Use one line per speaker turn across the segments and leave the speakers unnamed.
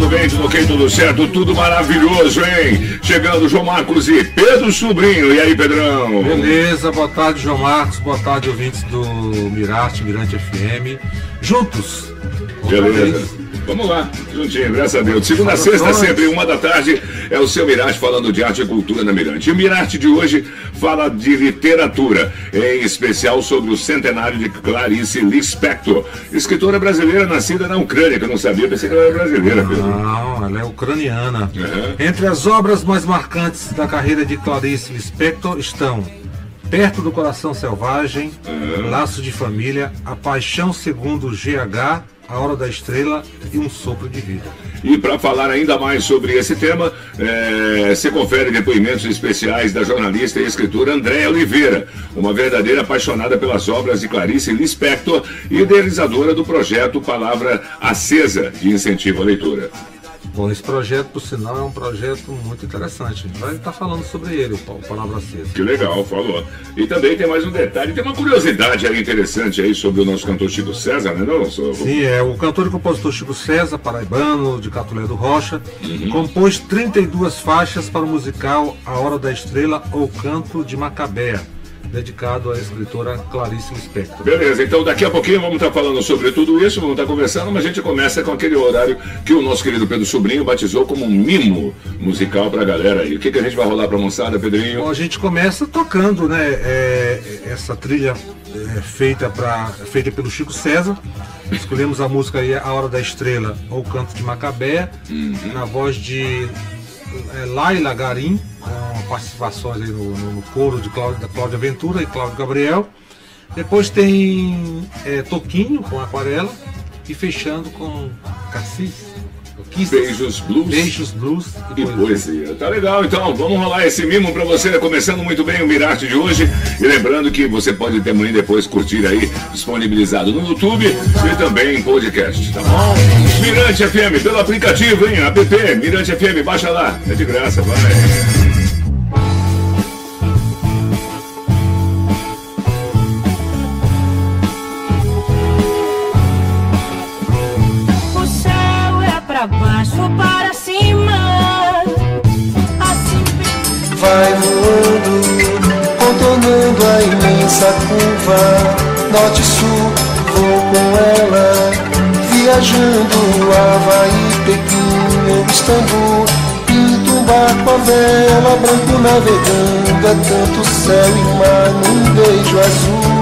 Tudo
bem, tudo ok, tudo certo, tudo maravilhoso, hein? Chegando João Marcos e Pedro Sobrinho. E aí, Pedrão?
Beleza, boa tarde, João Marcos, boa tarde, ouvintes do Mirarte, Mirante FM. Juntos.
Beleza. Vamos lá, juntinho, graças a Deus. Segunda a sexta, sempre uma da tarde, é o seu Mirarte falando de arte e cultura na Mirante. E o Mirarte de hoje fala de literatura, em especial sobre o centenário de Clarice Lispector, escritora brasileira nascida na Ucrânia, que eu não sabia, pensei que ela era brasileira, Pedro.
Não, ela é ucraniana.
Uhum.
Entre as obras mais marcantes da carreira de Clarice Lispector estão Perto do Coração Selvagem, Laço de Família, A Paixão Segundo GH, A Hora da Estrela e Um Sopro de Vida.
E para falar ainda mais sobre esse tema, é, se confere depoimentos especiais da jornalista e escritora Andréa Oliveira, uma verdadeira apaixonada pelas obras de Clarice Lispector e idealizadora do projeto Palavra Acesa de incentivo à leitura.
Bom, esse projeto, por sinal, é um projeto muito interessante. A gente vai estar falando sobre ele, o Pa- o Palavra Acesa.
Que legal, falou. E também tem mais um detalhe, tem uma curiosidade aí interessante aí sobre o nosso cantor Chico César, né? Não, sou...
Sim, é o cantor e compositor Chico César, paraibano, de Catulé do Rocha, compôs 32 faixas para o musical A Hora da Estrela ou Canto de Macabea, dedicado à escritora Clarice Lispector.
Beleza, então daqui a pouquinho vamos estar falando sobre tudo isso, vamos estar conversando, mas a gente começa com aquele horário que o nosso querido Pedro Sobrinho batizou como um mimo musical pra galera aí. O que, que a gente vai rolar pra moçada, Pedrinho?
Bom, a gente começa tocando, né, é, essa trilha é, feita, pra, feita pelo Chico César. Escolhemos a música aí A Hora da Estrela ou Canto de Macabea, na voz de é, Laila Garim, participações aí no, no- no coro de Cláudia, da Cláudia Ventura e Cláudio Gabriel. Depois tem é, Toquinho com Aquarela e fechando com Cassis. o Kisses.
Beijos Blues.
Beijos Blues
E poesia. Tá legal, então vamos rolar esse mimo pra você, começando muito bem o Mirarte de hoje. E lembrando que você pode também depois curtir aí, disponibilizado no YouTube e também em podcast, tá bom? Mirante FM, pelo aplicativo, hein? App, Mirante FM, baixa lá, é de graça, vai.
Pra baixo para cima. Assim
vai voando, contornando a imensa curva. Norte sul, vou com ela, viajando Havaí, Pequim Istambul. Pinto um barco a vela, branco navegando, é tanto céu e mar num beijo azul.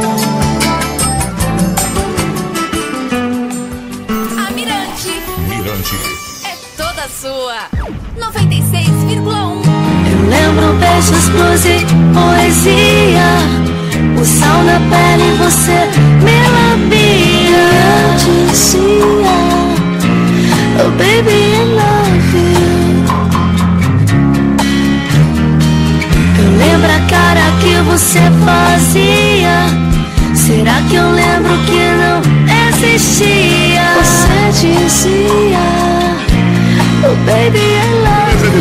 Sua. 96,1.
Eu lembro beijos, blues e poesia. O sal na pele, você me lambia. Eu dizia, oh baby, I love you. Eu lembro a cara que você fazia. Será que eu lembro que não existia? Você dizia,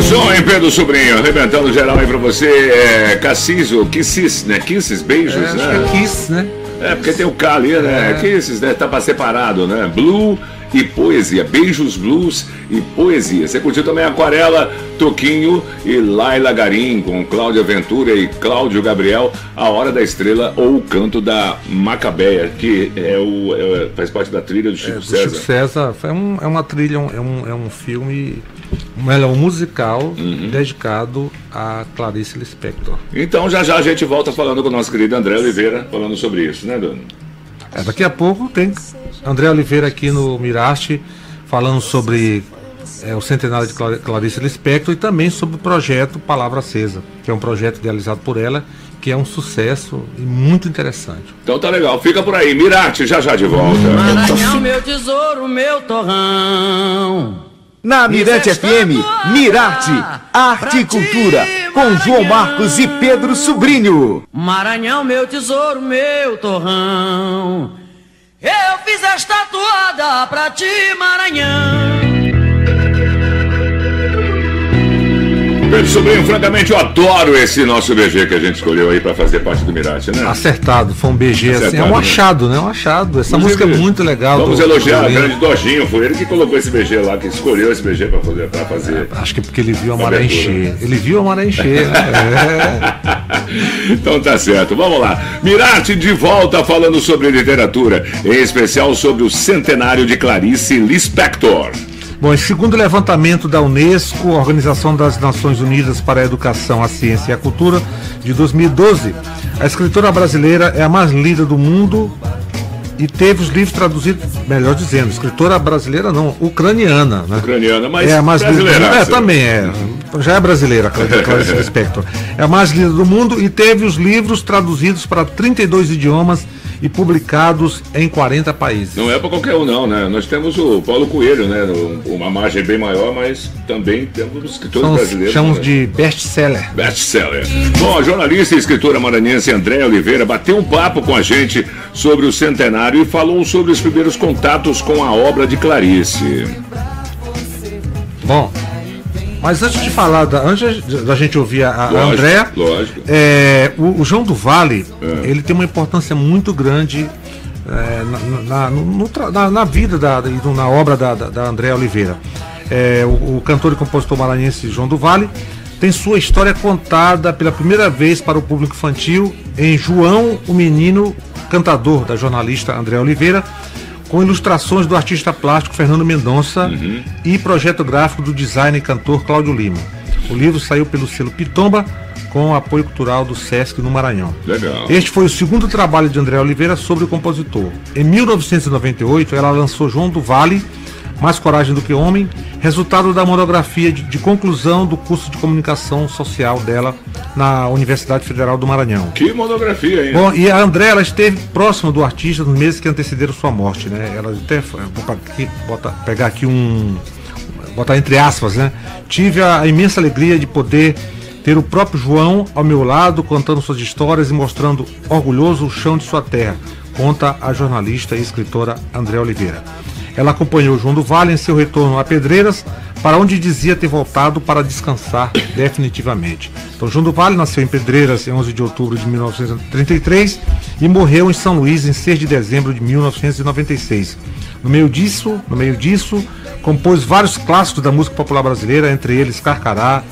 som, hein, Pedro Sobrinho? Arrebentando geral aí pra você. É Cassis ou Kisses, né? Kisses, beijos,
É, acho
né?
que é Kiss, né?
É, porque tem o K ali, né?
É.
Kisses, né? Tá pra separado, né? Blue e poesia. Beijos, blues e poesia. Você curtiu também Aquarela, Toquinho e Laila Garim, com Cláudia Ventura e Cláudio Gabriel, A Hora da Estrela ou o Canto da Macabeia, que é o, é- faz parte da trilha do Chico
É, do
César.
Chico César foi um- é uma trilha, um- é um, é um filme, um, é um musical
Uhum.
dedicado a Clarice Lispector.
Então já já a gente volta falando com o nosso querido André Oliveira, falando sobre isso, né, Dona?
É, daqui a pouco tem André Oliveira aqui no Miraste falando sobre é, o centenário de Clar- Clarice Lispector e também sobre o projeto Palavra Acesa, que é um projeto idealizado por ela, que é um sucesso e muito interessante.
Então tá legal, fica por aí. Mirarte, já já de volta.
Maranhão, meu tesouro, meu torrão.
Na Mirante FM, Mirarte, Arte e Cultura, com João Marcos e Pedro Sobrinho.
Maranhão, meu tesouro, meu torrão. Eu fiz esta toada pra ti, Maranhão.
Pedro Sobrinho, francamente, eu adoro esse nosso BG que a gente escolheu aí pra fazer parte do Mirate, né?
Acertado, foi um BG assim, é
Acertado,
um
né?
achado, né? Um achado. Essa
Inclusive,
música é muito legal.
Vamos
do-
elogiar o grande Dojinho, foi ele que colocou esse BG lá, que escolheu esse BG pra fazer. Pra fazer.
Acho que é porque ele viu a maré encher. Ele viu a maré encher, né? É.
Então tá certo, vamos lá. Mirate de volta falando sobre literatura, em especial sobre o centenário de Clarice Lispector.
Bom, segundo o levantamento da Unesco, Organização das Nações Unidas para a Educação, a Ciência e a Cultura, de 2012, a escritora brasileira é a mais lida do mundo e teve os livros traduzidos, melhor dizendo, escritora brasileira não, ucraniana, né?
Ucraniana, mas
é a mais lida do
brasileira.
mundo. É, também é. Já é brasileira, Cla- Clarice Lispector. É a mais lida do mundo e teve os livros traduzidos para 32 idiomas e publicados em 40 países.
Não é pra qualquer um, não, né? Nós temos o Paulo Coelho, né? Uma margem bem maior, mas também temos os escritores
Chamamos,
brasileiros.
chamamos
né?
de best-seller.
Best-seller. Bom, a jornalista e escritora maranhense Andréa Oliveira bateu um papo com a gente sobre o centenário e falou sobre os primeiros contatos com a obra de Clarice.
Mas antes de falar, da, antes da gente ouvir a,
Lógico,
Andréa,
lógico.
é, o, o João do Vale,
É.
ele tem uma importância muito grande é, na, na- no- na- na vida da, e na obra da, da, da Andréa Oliveira. É, o, o cantor e compositor maranhense João do Vale tem sua história contada pela primeira vez para o público infantil em João, o Menino Cantador, da jornalista Andréa Oliveira, com ilustrações do artista plástico Fernando Mendonça e projeto gráfico do designer e cantor Cláudio Lima. O livro saiu pelo selo Pitomba com apoio cultural do Sesc no Maranhão.
Legal.
Este foi o segundo trabalho de André Oliveira sobre o compositor. Em 1998, ela lançou João do Vale, Mais Coragem do que Homem, resultado da monografia de, de conclusão do curso de comunicação social dela na Universidade Federal do Maranhão.
Que monografia, hein?
Bom, e a André, ela esteve próxima do artista nos meses que antecederam sua morte, né? Ela até, vou aqui, bota- pegar aqui um, botar entre aspas, né? Tive a imensa alegria de poder ter o próprio João ao meu lado, contando suas histórias e mostrando orgulhoso o chão de sua terra, conta a jornalista e escritora André Oliveira. Ela acompanhou João do Vale em seu retorno a Pedreiras, para onde dizia ter voltado para descansar definitivamente. Então, João do Vale nasceu em Pedreiras em 11 de outubro de 1933 e morreu em São Luís em 6 de dezembro de 1996. No meio disso, no meio disso, compôs vários clássicos da música popular brasileira, entre eles Carcará,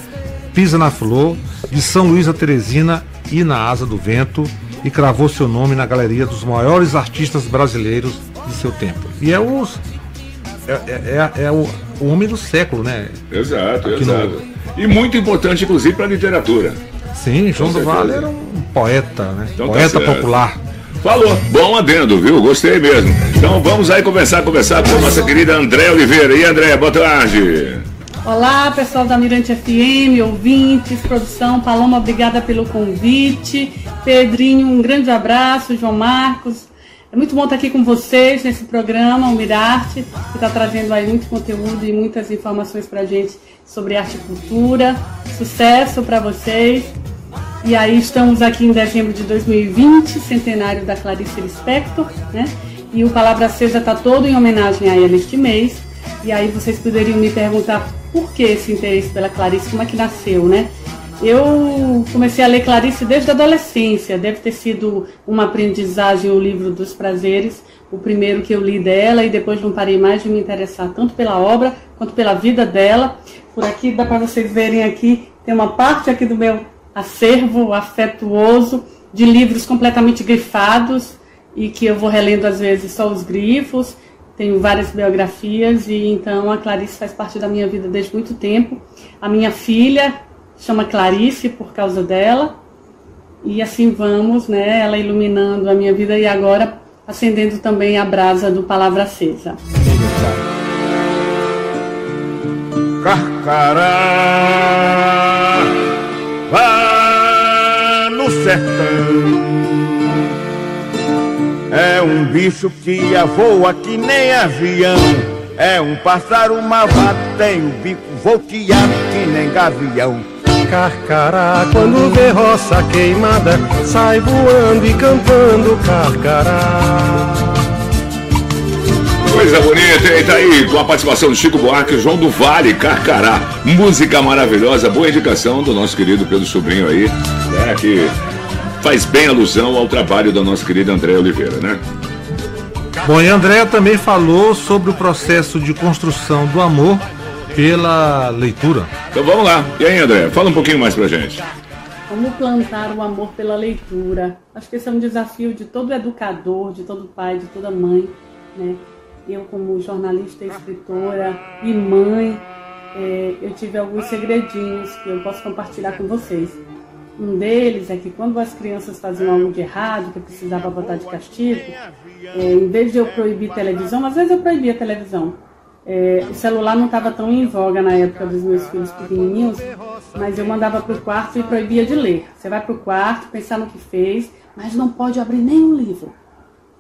Pisa na Flor, de São Luís a Teresina e na Asa do Vento, e cravou seu nome na galeria dos maiores artistas brasileiros de seu tempo. E é, os, é, é- é- é o, o homem do século, né?
Exato,
Aqui
exato. E muito importante, inclusive, para a literatura.
Sim, João do Vale era um poeta, né?
Então tá
poeta
certo.
popular.
Falou, bom adendo, viu? Gostei mesmo. Então vamos aí começar a conversar com a nossa querida André Oliveira. E André, boa tarde.
Olá, pessoal da Mirante FM, ouvintes, produção. Paloma, obrigada pelo convite. Pedrinho, um grande abraço. João Marcos. É muito bom estar aqui com vocês nesse programa, o Mirarte, que está trazendo aí muito conteúdo e muitas informações para a gente sobre arte e cultura. Sucesso para vocês. E aí estamos aqui em dezembro de 2020, centenário da Clarice Lispector, né? E o Palavra Acesa está todo em homenagem a ela este mês. E aí vocês poderiam me perguntar por que esse interesse pela Clarice, como é que nasceu, né? Eu comecei a ler Clarice desde a adolescência, deve ter sido uma aprendizagem o livro dos prazeres, o primeiro que eu li dela e depois não parei mais de me interessar tanto pela obra quanto pela vida dela. Por aqui dá para vocês verem aqui, tem uma parte aqui do meu acervo afetuoso de livros completamente grifados e que eu vou relendo às vezes só os grifos. Tenho várias biografias e então a Clarice faz parte da minha vida desde muito tempo. A minha filha chama Clarice por causa dela. E assim vamos, né? Ela iluminando a minha vida e agora acendendo também a brasa do Palavra Acesa.
Carcará vá no sertão É um bicho que voa que nem avião É um pássaro malvado, tem o bico volteado que nem gavião
Carcará, quando vê roça queimada, sai voando e cantando carcará.
Coisa bonita, e tá aí com a participação do Chico Buarque João do Vale, Carcará. Música maravilhosa, boa indicação do nosso querido Pedro Sobrinho aí, né, que faz bem alusão ao trabalho da nossa querida André Oliveira, né?
Bom, e Andréa também falou sobre o processo de construção do amor pela leitura.
Então vamos lá. E aí, André, fala um pouquinho mais pra gente.
Como plantar o amor pela leitura? Acho que esse é um desafio de todo educador, de todo pai, de toda mãe, né? Eu, como jornalista, escritora e mãe, é, eu tive alguns segredinhos que eu posso compartilhar com vocês. Um deles é que quando as crianças faziam algo de errado, que eu precisava botar de castigo, é, em vez de eu proibir televisão, às vezes eu proibia televisão. É, o celular não estava tão em voga na época dos meus filhos pequenininhos, mas eu mandava para o quarto e proibia de ler. Você vai para o quarto, pensar no que fez, mas não pode abrir nenhum livro.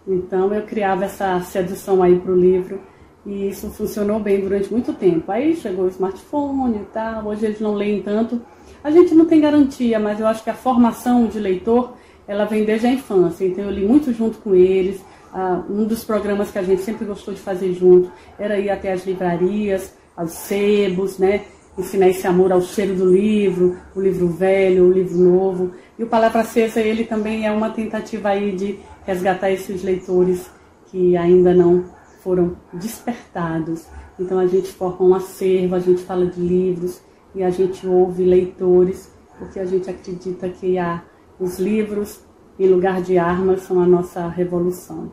Então eu criava essa sedução aí para o livro e isso funcionou bem durante muito tempo. Aí chegou o smartphone e tal, hoje eles não leem tanto. A gente não tem garantia, mas eu acho que a formação de leitor ela vem desde a infância. Então eu li muito junto com eles. Ah, um dos programas que a gente sempre gostou de fazer junto era ir até as livrarias, aos sebos, né? Ensinar esse amor ao cheiro do livro, o livro velho, o livro novo. E o Palavra Acesa, ele também é uma tentativa aí de resgatar esses leitores que ainda não foram despertados. Então a gente forma um acervo, a gente fala de livros e a gente ouve leitores, porque a gente acredita que há os livros em lugar de armas são a nossa revolução.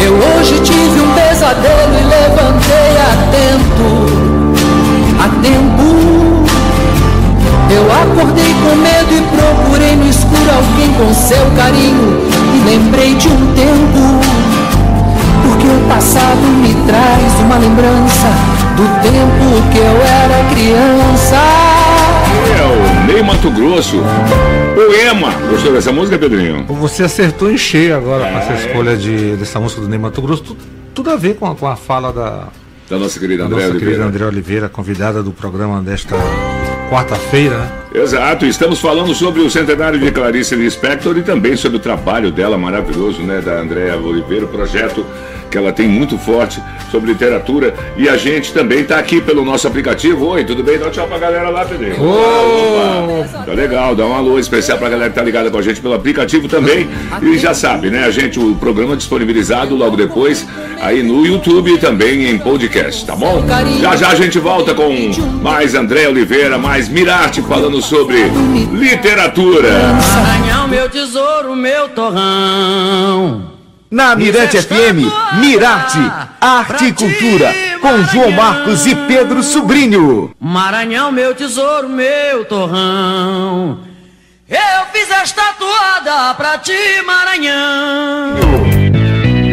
Eu hoje tive um pesadelo e levantei atento, a tempo. Eu acordei com medo e procurei no escuro alguém com seu carinho e lembrei de um tempo. Porque o passado me traz uma lembrança do tempo que eu era criança.
O Ney Mato Grosso. Poema. Gostou dessa música, Pedrinho?
Você acertou em cheio agora com essa escolha de, dessa música do Ney Mato Grosso. Tudo, tudo a ver com a, com a fala da,
Da nossa querida
da
André
nossa
Oliveira.
querida André Oliveira, convidada do programa desta quarta-feira, né?
Exato, estamos falando sobre o centenário de Clarice Lispector e também sobre o trabalho dela maravilhoso, né, da Andréa Oliveira, o projeto que ela tem muito forte sobre literatura. E a gente também está aqui pelo nosso aplicativo. Oi, tudo bem? Dá um tchau pra galera lá, Pedrinho. Opa! Tá legal, dá um alô especial pra galera que tá ligada com a gente pelo aplicativo também. E já sabe, né, a gente, o programa disponibilizado logo depois aí no YouTube e também em podcast, tá bom? Já já a gente volta com mais André Oliveira, mais Mirarte falando sobre literatura.
Maranhão, meu tesouro, meu torrão.
Na Mirante FM, Mirarte, Arte e Cultura, com João Marcos e Pedro Sobrinho.
Maranhão, meu tesouro, meu torrão. Eu fiz esta toada pra ti, Maranhão.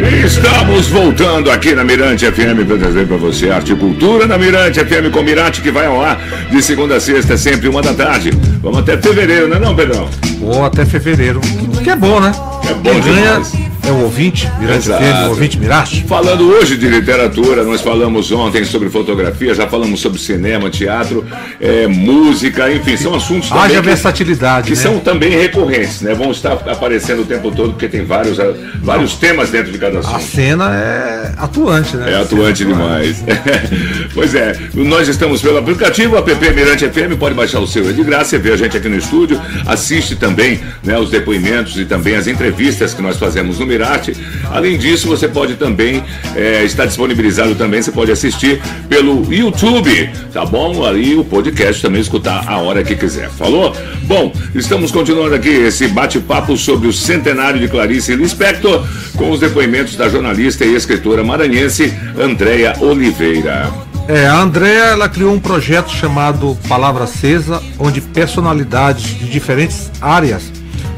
Estamos voltando aqui na Mirante FM para trazer para você arte e cultura na Mirante FM com Mirante que vai ao ar de segunda a sexta, sempre uma da tarde. Vamos até fevereiro, não é não, Pedrão?
Ou até fevereiro. Que é bom, né?
É bom
Quem ganha
demais.
É o ouvinte, Mirante. FM, o ouvinte Mirage.
Falando hoje de literatura, nós falamos ontem sobre fotografia, já falamos sobre cinema, teatro, é, música, enfim, são assuntos também
Haja
que-
versatilidade,
que
né?
são também recorrentes, né? Vão estar aparecendo o tempo todo, porque tem vários, vários temas dentro de cada
A
assunto.
cena é atuante, né?
É atuante demais. pois é, nós estamos pelo aplicativo, app Mirante FM, pode baixar o seu, é de graça, você vê a gente aqui no estúdio, assiste também né, os depoimentos e também as entrevistas que nós fazemos no Mirarte. Além disso, você pode também, é, disponibilizado também, você pode assistir pelo YouTube, tá bom? Ali o podcast também escutar a hora que quiser. Falou? Bom, estamos continuando aqui esse bate-papo sobre o centenário de Clarice Lispector com os depoimentos da jornalista e escritora maranhense Andréia Oliveira.
É, a Andrea ela criou um projeto chamado Palavra Acesa, onde personalidades de diferentes áreas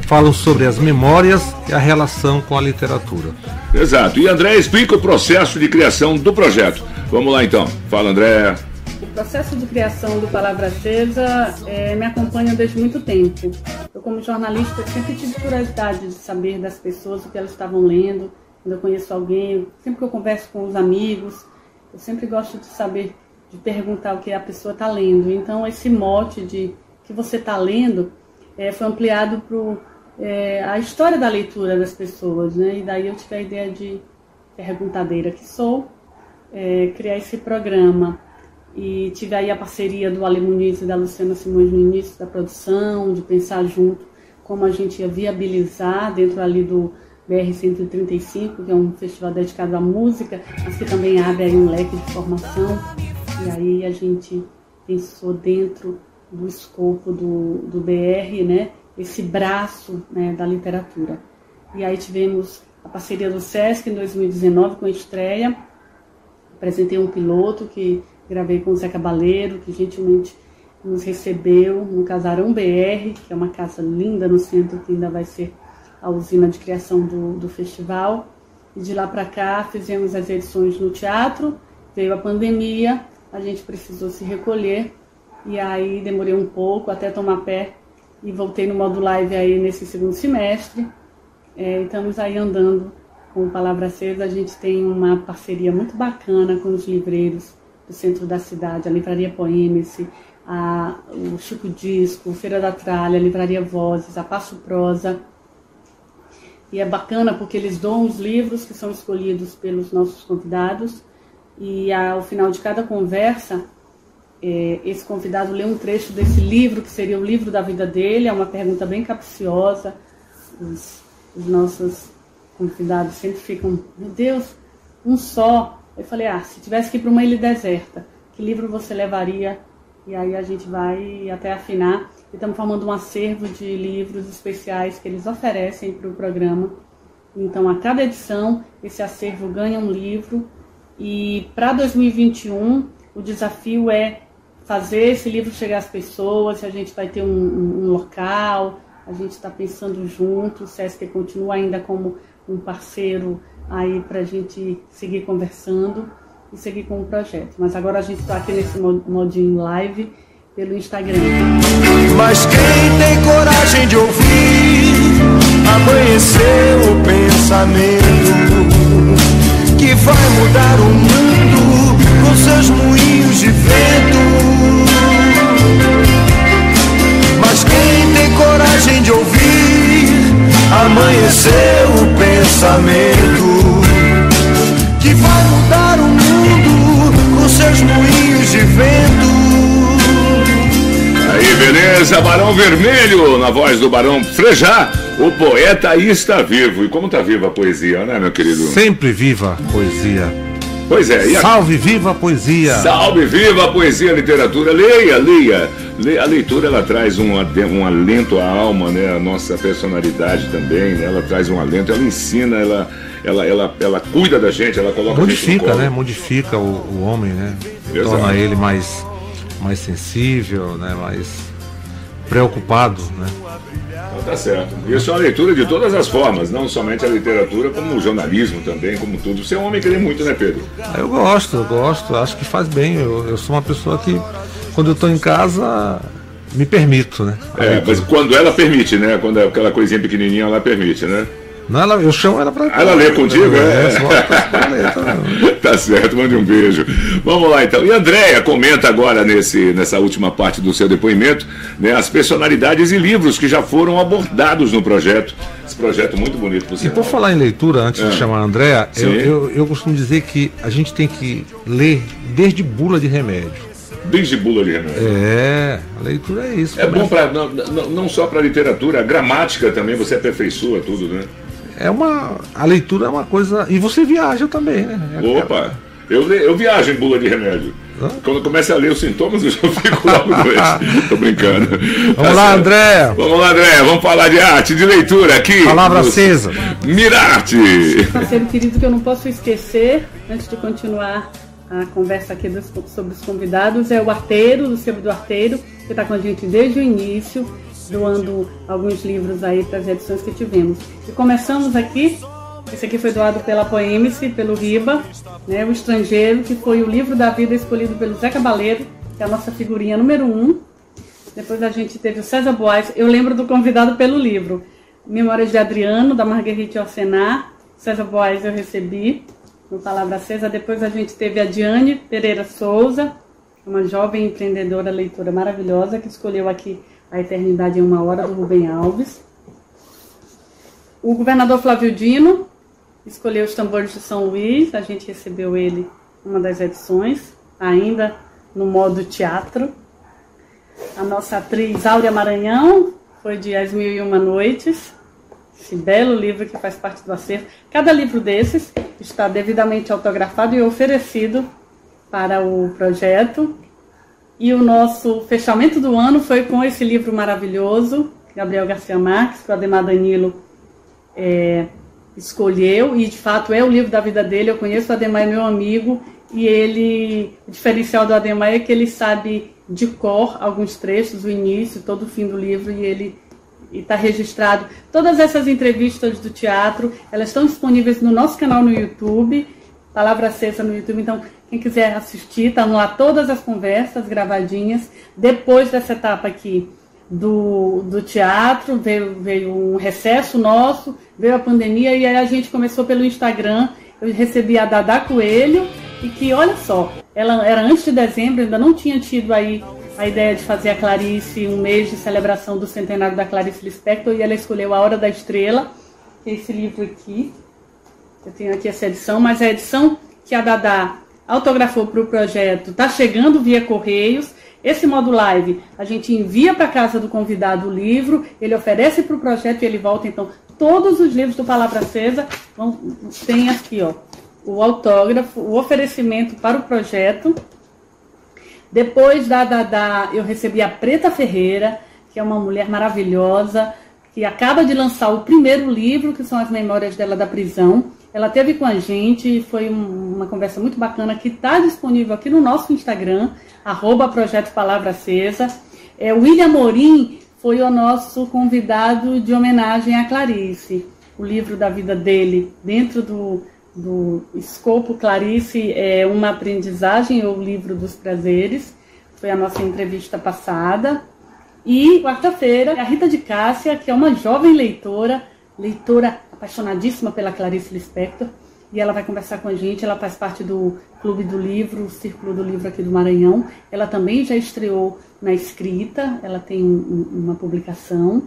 falam sobre as memórias e a relação com a literatura.
Exato. E André explica o processo de criação do projeto. Vamos lá então. Fala, André.
O processo de criação do Palavra Acesa é, me acompanha desde muito tempo. Eu, como jornalista, sempre tive curiosidade de saber das pessoas o que elas estavam lendo, quando eu conheço alguém, sempre que eu converso com os amigos, eu sempre gosto de saber, de perguntar o que a pessoa está lendo. Então, esse mote de que você está lendo é, foi ampliado para é, a história da leitura das pessoas, né? E daí eu tive a ideia de perguntadeira que sou, é, criar esse programa. E tive aí a parceria do Ale Muniz e da Luciana Simões no início da produção, de pensar junto como a gente ia viabilizar dentro ali do BR-135, que é um festival dedicado à música, mas que também abre aí um leque de formação. E aí a gente pensou dentro do escopo do, do BR, né, esse braço né, da literatura. E aí tivemos a parceria do SESC em 2019 com a estreia. Apresentei um piloto que gravei com o Zé Cabaleiro, que gentilmente nos recebeu no Casarão BR, que é uma casa linda no centro, que ainda vai ser a usina de criação do, do festival. E de lá para cá fizemos as edições no teatro, veio a pandemia, a gente precisou se recolher e aí demorei um pouco até tomar pé e voltei no modo live aí nesse segundo semestre. É, estamos aí andando com Palavra Acesa. A gente tem uma parceria muito bacana com os livreiros do centro da cidade, a Livraria Poemice, a, o Chico Disco, Feira da Tralha, a Livraria Vozes, a Passo Prosa. E é bacana porque eles dão os livros que são escolhidos pelos nossos convidados e ao final de cada conversa esse convidado lê um trecho desse livro, que seria o livro da vida dele, é uma pergunta bem capciosa. Os, os nossos convidados sempre ficam, meu Deus, um só. Eu falei, ah, se tivesse que ir para uma ilha deserta, que livro você levaria? E aí a gente vai até afinar. E estamos formando um acervo de livros especiais que eles oferecem para o programa. Então, a cada edição, esse acervo ganha um livro. E para 2021, o desafio é fazer esse livro chegar às pessoas, a gente vai ter um, um, local, a gente está pensando junto, o SESC continua ainda como um parceiro aí para a gente seguir conversando e seguir com o projeto. Mas agora a gente está aqui nesse modinho live pelo Instagram.
Mas quem tem coragem de ouvir, amanhecer o pensamento que vai mudar o mundo com seus vento. Mas quem tem coragem de ouvir, amanhecer o pensamento que vai mudar o mundo com seus moinhos de vento.
Aí, beleza, Barão Vermelho, na voz do Barão Frejá. O poeta aí está vivo. E como está viva a poesia, né, meu querido?
Sempre viva a poesia.
Pois é.
A... Salve viva a poesia.
Salve viva a poesia e a literatura. Leia, leia. A leitura ela traz um, um alento à alma, né? A nossa personalidade também, né? Ela traz um alento, ela ensina, ela, ela, ela, ela cuida da gente, ela coloca
Modifica, né? Modifica o, o homem, né? Exato. Torna ele mais, mais sensível, né? Mais preocupado, né?
Então tá certo. Isso é uma leitura de todas as formas, não somente a literatura, como o jornalismo também, como tudo. Você é um homem que lê muito, né, Pedro?
Eu gosto, eu gosto, acho que faz bem. Eu, eu sou uma pessoa que, quando eu estou em casa, me permito, né?
É, mas quando ela permite, né? Quando é aquela coisinha pequenininha ela permite, né?
Não, ela, eu chamo ela para.
Ah, ela lê contigo? É, é. tá certo, mande um beijo. Vamos lá então. E Andréia comenta agora nesse, nessa última parte do seu depoimento né, as personalidades e livros que já foram abordados no projeto. Esse projeto muito bonito
por E por falar em leitura, antes é. de chamar a Andréia, eu, eu, eu costumo dizer que a gente tem que ler desde bula de remédio
desde bula de remédio.
É, a leitura é isso.
É bom para não, não, só para literatura, a gramática também você aperfeiçoa tudo, né?
É uma. A leitura é uma coisa. E você viaja também, né?
É Opa! Eu, eu viajo em bula de remédio. Hã? Quando começa a ler os sintomas, eu já fico logo doente. Tô brincando.
Vamos tá lá, André.
Vamos lá, André. Vamos falar de arte, de leitura aqui.
Palavra acesa.
Mirarte.
Parceiro querido que eu não posso esquecer, antes de continuar a conversa aqui dos, sobre os convidados, é o Arteiro, do Sebo do Arteiro, que está com a gente desde o início doando alguns livros aí para as edições que tivemos. E começamos aqui, esse aqui foi doado pela Poemice, pelo Riba, né, O Estrangeiro, que foi o livro da vida escolhido pelo Zé Cabaleiro, que é a nossa figurinha número um. Depois a gente teve o César Boas, eu lembro do convidado pelo livro. Memórias de Adriano, da Marguerite Orsenar. César Boas eu recebi no Palavra Acesa. Depois a gente teve a Diane Pereira Souza, uma jovem empreendedora, leitora maravilhosa, que escolheu aqui A Eternidade em Uma Hora, do Rubem Alves. O governador Flávio Dino escolheu os tambores de São Luís, a gente recebeu ele uma das edições, ainda no modo teatro. A nossa atriz Áurea Maranhão foi de As Mil e Uma Noites, esse belo livro que faz parte do acervo. Cada livro desses está devidamente autografado e oferecido para o projeto. E o nosso fechamento do ano foi com esse livro maravilhoso, Gabriel Garcia Marques, que o Ademar Danilo é, escolheu, e de fato é o livro da vida dele. Eu conheço o Ademar, é meu amigo, e ele, o diferencial do Ademar é que ele sabe de cor alguns trechos, o início, todo o fim do livro, e ele está registrado. Todas essas entrevistas do teatro, elas estão disponíveis no nosso canal no YouTube, Palavra Acesa no YouTube, então quem quiser assistir, estão lá todas as conversas gravadinhas. Depois dessa etapa aqui do, do teatro, veio, veio um recesso nosso, veio a pandemia e aí a gente começou pelo Instagram. Eu recebi a Dada Coelho e que, olha só, ela era antes de dezembro, ainda não tinha tido aí a ideia de fazer a Clarice um mês de celebração do centenário da Clarice Lispector e ela escolheu A Hora da Estrela, esse livro aqui. Eu tenho aqui essa edição, mas a edição que a Dada autografou para o projeto está chegando via Correios. Esse modo live, a gente envia para casa do convidado o livro, ele oferece para o projeto e ele volta. Então, todos os livros do Palavra Acesa vão, tem aqui, ó, o autógrafo, o oferecimento para o projeto. Depois da, da, da, eu recebi a Preta Ferreira, que é uma mulher maravilhosa, que acaba de lançar o primeiro livro, que são as memórias dela da prisão. Ela teve com a gente, foi um, uma conversa muito bacana que está disponível aqui no nosso Instagram, arroba Projeto Palavra Acesa. É, William Morim foi o nosso convidado de homenagem a Clarice. O livro da vida dele, dentro do, do escopo Clarice, é uma aprendizagem, ou o livro dos prazeres. Foi a nossa entrevista passada. E quarta-feira, a Rita de Cássia, que é uma jovem leitora, leitora apaixonadíssima pela Clarice Lispector, e ela vai conversar com a gente. Ela faz parte do Clube do Livro, Círculo do Livro aqui do Maranhão. Ela também já estreou na escrita, ela tem um, uma publicação.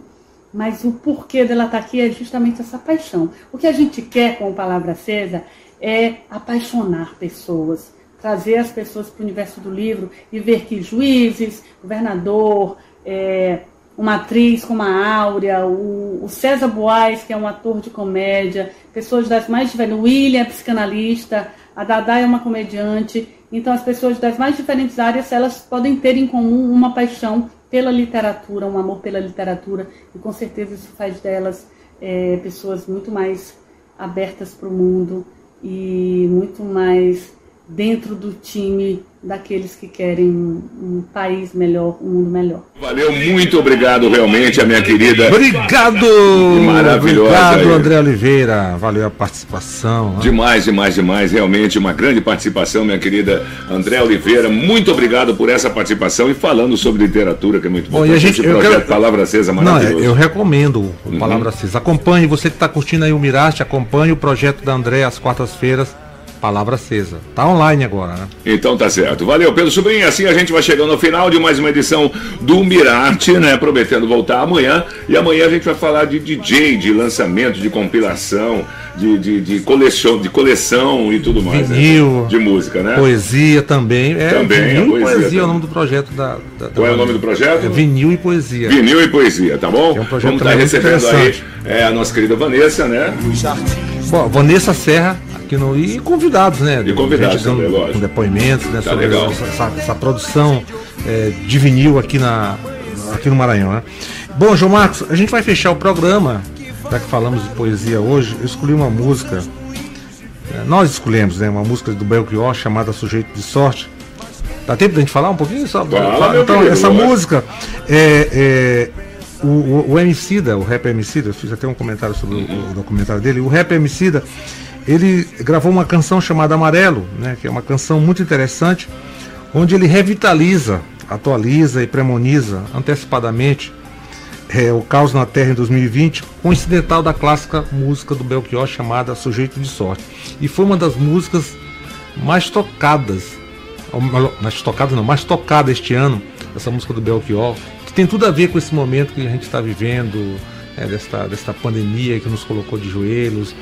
Mas o porquê dela estar aqui é justamente essa paixão. O que a gente quer com o Palavra Acesa é apaixonar pessoas, trazer as pessoas para o universo do livro e ver que juízes, governador, é, uma atriz como a Áurea, o, o, César Boaz, que é um ator de comédia, pessoas das mais diferentes, o William é psicanalista, a Dada é uma comediante, então as pessoas das mais diferentes áreas, elas podem ter em comum uma paixão pela literatura, um amor pela literatura, e com certeza isso faz delas é, pessoas muito mais abertas para o mundo e muito mais dentro do time daqueles que querem um, um, país melhor, um mundo melhor.
Valeu, muito obrigado realmente a minha querida.
Obrigado!
Maravilhosa.
Obrigado, aí. André Oliveira. Valeu a participação.
Né? Demais, demais, demais. Realmente uma grande participação, minha querida André Oliveira. Muito obrigado por essa participação e falando sobre literatura, que é muito bom.
E a gente, eu
projeto
quero...
Palavra Acesa maravilhoso.
Não, eu recomendo o Palavra uhum. Acesa. Acompanhe, você que está curtindo aí o Miraste, acompanhe o projeto da André às quartas-feiras Palavra acesa. Tá online agora, né?
Então tá certo. Valeu, Pedro Sobrinho. Assim a gente vai chegando ao final de mais uma edição do Mirarte, né? Prometendo voltar amanhã. E amanhã a gente vai falar de DJ, de lançamento, de compilação, de, de, de coleção, de coleção e tudo mais.
Né? Vinil.
Né? De música, né?
Poesia também. É,
também,
vinil
a poesia.
poesia
também.
é o nome do projeto da. da
Qual é o nome do projeto?
É vinil e poesia.
Vinil e poesia, tá bom?
É um projeto
Vamos estar recebendo aí é, a nossa querida Vanessa, né?
Bom, Vanessa Serra aqui no, e convidados, né?
E convidados
também,
lógico.
Com depoimentos, né?
Tá
sobre
legal.
Essa, essa, produção é, de vinil aqui, na, aqui no Maranhão, né? Bom, João Marcos, a gente vai fechar o programa, já que falamos de poesia hoje, eu escolhi uma música, é, nós escolhemos, né? Uma música do Belchior chamada Sujeito de Sorte. Dá tempo da gente falar um pouquinho? Só,
Fala,
então, essa música é, é o, o, o Emicida, o rap Emicida, eu fiz até um comentário sobre o, o documentário dele, o rap Emicida, ele gravou uma canção chamada Amarelo, né, que é uma canção muito interessante, onde ele revitaliza, atualiza e premoniza antecipadamente é, o Caos na Terra em 2020, com incidental da clássica música do Belchior chamada Sujeito de Sorte. E foi uma das músicas mais tocadas, mais tocadas não, mais tocada este ano, essa música do Belchior, tem tudo a ver com esse momento que a gente está vivendo, é, desta, desta pandemia que nos colocou de joelhos.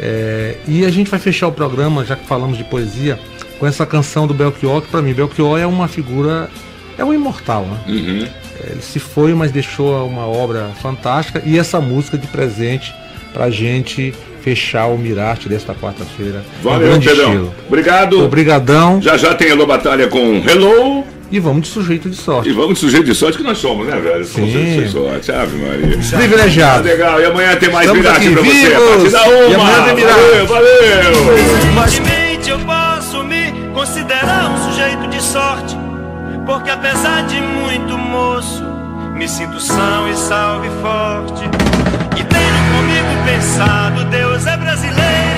É, e a gente vai fechar o programa, já que falamos de poesia, com essa canção do Belchior, que para mim Belchior é uma figura, é um imortal, né?
Uhum.
Ele se foi, mas deixou uma obra fantástica e essa música de presente pra gente fechar o Mirarte desta quarta-feira.
Valeu,
um
Pedrão.
estilo.
Obrigado.
Obrigadão.
Já já tem Alô Batalha com Hello.
E vamos de sujeito de sorte.
E vamos de sujeito de sorte que nós somos, né, velho? Somos de sorte, Ave Maria.
Privilegiado.
Tá legal, e amanhã tem mais
Estamos aqui
pra
vivos.
você. A uma.
E amanhã tem.
Valeu, valeu.
Mas... eu posso me considerar um sujeito de sorte, porque apesar de muito moço, me sinto são e salve forte. E tenho comigo pensado, Deus é brasileiro